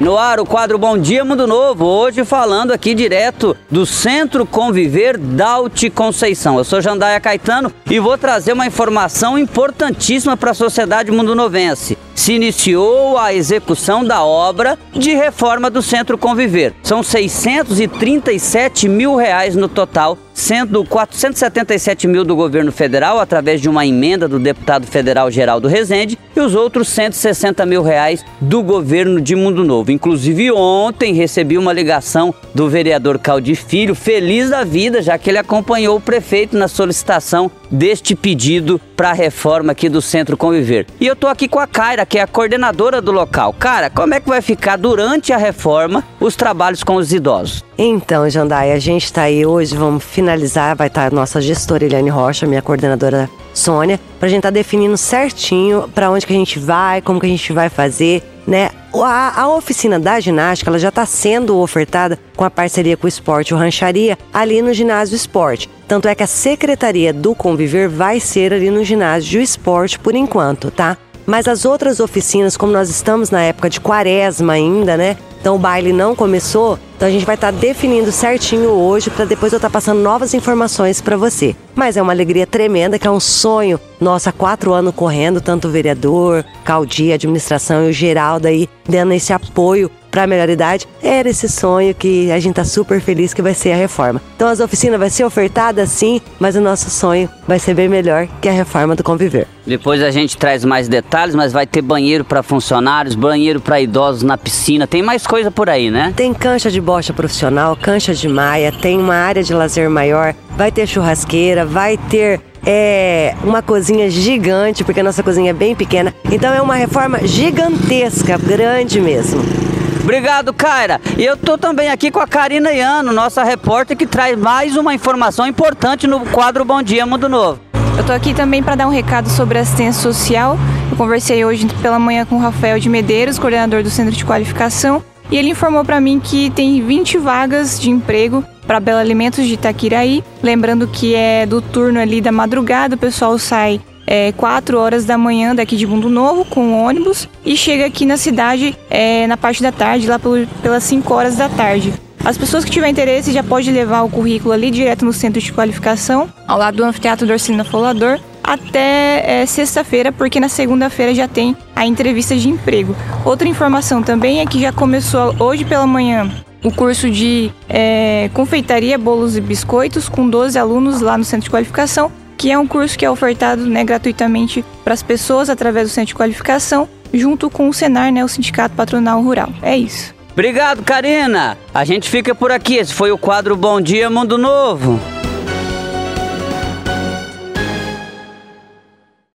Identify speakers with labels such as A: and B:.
A: No ar, o quadro Bom Dia Mundo Novo, hoje falando aqui direto do Centro Conviver Daute Conceição. Eu sou Jandaia Caetano e vou trazer uma informação importantíssima para a sociedade mundo novense se iniciou a execução da obra de reforma do Centro Conviver. São 637 mil reais no total, sendo 477 mil do governo federal, através de uma emenda do deputado federal Geraldo Rezende, e os outros 160 mil reais do governo de Mundo Novo. Inclusive, ontem recebi uma ligação do vereador Caldi Filho, feliz da vida, já que ele acompanhou o prefeito na solicitação deste pedido para a reforma aqui do Centro Conviver. E eu tô aqui com a Kaira, que é a coordenadora do local. Cara, como é que vai ficar durante a reforma os trabalhos com os idosos?
B: Então, Jandai, a gente está aí hoje, vamos finalizar, vai estar tá a nossa gestora Eliane Rocha, minha coordenadora Sônia, para a gente estar tá definindo certinho para onde que a gente vai, como que a gente vai fazer, né? A, a oficina da ginástica ela já está sendo ofertada com a parceria com o Esporte o Rancharia ali no ginásio Esporte. Tanto é que a secretaria do Conviver vai ser ali no ginásio Esporte por enquanto, tá? Mas as outras oficinas, como nós estamos na época de quaresma ainda, né? Então o baile não começou, então a gente vai estar tá definindo certinho hoje para depois eu estar tá passando novas informações para você. Mas é uma alegria tremenda, que é um sonho nosso há quatro anos correndo, tanto o vereador, Caldi, administração e o Geraldo aí dando esse apoio para a melhor idade. Era esse sonho que a gente tá super feliz que vai ser a reforma. Então as oficinas vai ser ofertada sim, mas o nosso sonho vai ser bem melhor que a reforma do conviver.
A: Depois a gente traz mais detalhes, mas vai ter banheiro para funcionários, banheiro para idosos na piscina, tem mais coisa por aí, né?
B: Tem cancha de bocha profissional, cancha de maia, tem uma área de lazer maior, vai ter churrasqueira, vai ter é uma cozinha gigante, porque a nossa cozinha é bem pequena. Então é uma reforma gigantesca, grande mesmo.
A: Obrigado, Kaira. E eu tô também aqui com a Karina Iano, nossa repórter, que traz mais uma informação importante no quadro Bom Dia Mundo Novo.
C: Eu tô aqui também para dar um recado sobre assistência social. Eu conversei hoje pela manhã com o Rafael de Medeiros, coordenador do Centro de Qualificação, e ele informou para mim que tem 20 vagas de emprego para Bela Alimentos de Itaquiraí. Lembrando que é do turno ali da madrugada, o pessoal sai é, 4 horas da manhã daqui de Mundo Novo com ônibus e chega aqui na cidade é, na parte da tarde, lá pelas 5 horas da tarde. As pessoas que tiverem interesse já podem levar o currículo ali direto no centro de qualificação, ao lado do anfiteatro Dorcelina Folador, até é, sexta-feira, porque na segunda-feira já tem a entrevista de emprego. Outra informação também é que já começou hoje pela manhã o curso de é, confeitaria, bolos e biscoitos com 12 alunos lá no centro de qualificação, que é um curso que é ofertado né, gratuitamente para as pessoas através do centro de qualificação, junto com o Senar, né, o Sindicato Patronal Rural. É isso.
A: Obrigado, Karina. A gente fica por aqui. Esse foi o quadro Bom Dia Mundo Novo.